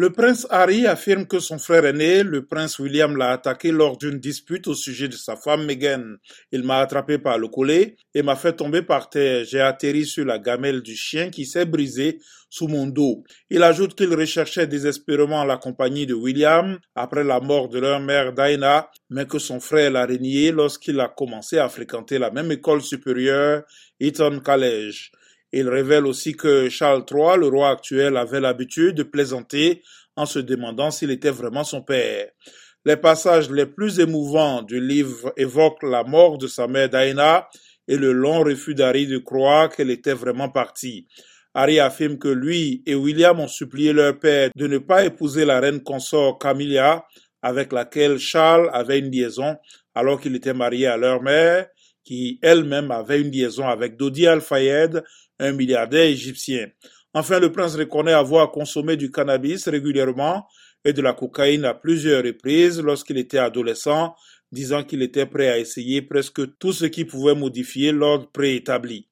Le prince Harry affirme que son frère aîné, le prince William, l'a attaqué lors d'une dispute au sujet de sa femme Meghan. Il m'a attrapé par le collet et m'a fait tomber par terre. J'ai atterri sur la gamelle du chien qui s'est brisée sous mon dos. Il ajoute qu'il recherchait désespérément la compagnie de William après la mort de leur mère Diana, mais que son frère l'a renié lorsqu'il a commencé à fréquenter la même école supérieure, Eton College. Il révèle aussi que Charles III, le roi actuel, avait l'habitude de plaisanter en se demandant s'il était vraiment son père. Les passages les plus émouvants du livre évoquent la mort de sa mère Diana et le long refus d'Harry de croire qu'elle était vraiment partie. Harry affirme que lui et William ont supplié leur père de ne pas épouser la reine consort Camilla, avec laquelle Charles avait une liaison alors qu'il était marié à leur mère, qui elle-même avait une liaison avec Dodi Al-Fayed, un milliardaire égyptien. Enfin, le prince reconnaît avoir consommé du cannabis régulièrement et de la cocaïne à plusieurs reprises lorsqu'il était adolescent, disant qu'il était prêt à essayer presque tout ce qui pouvait modifier l'ordre préétabli.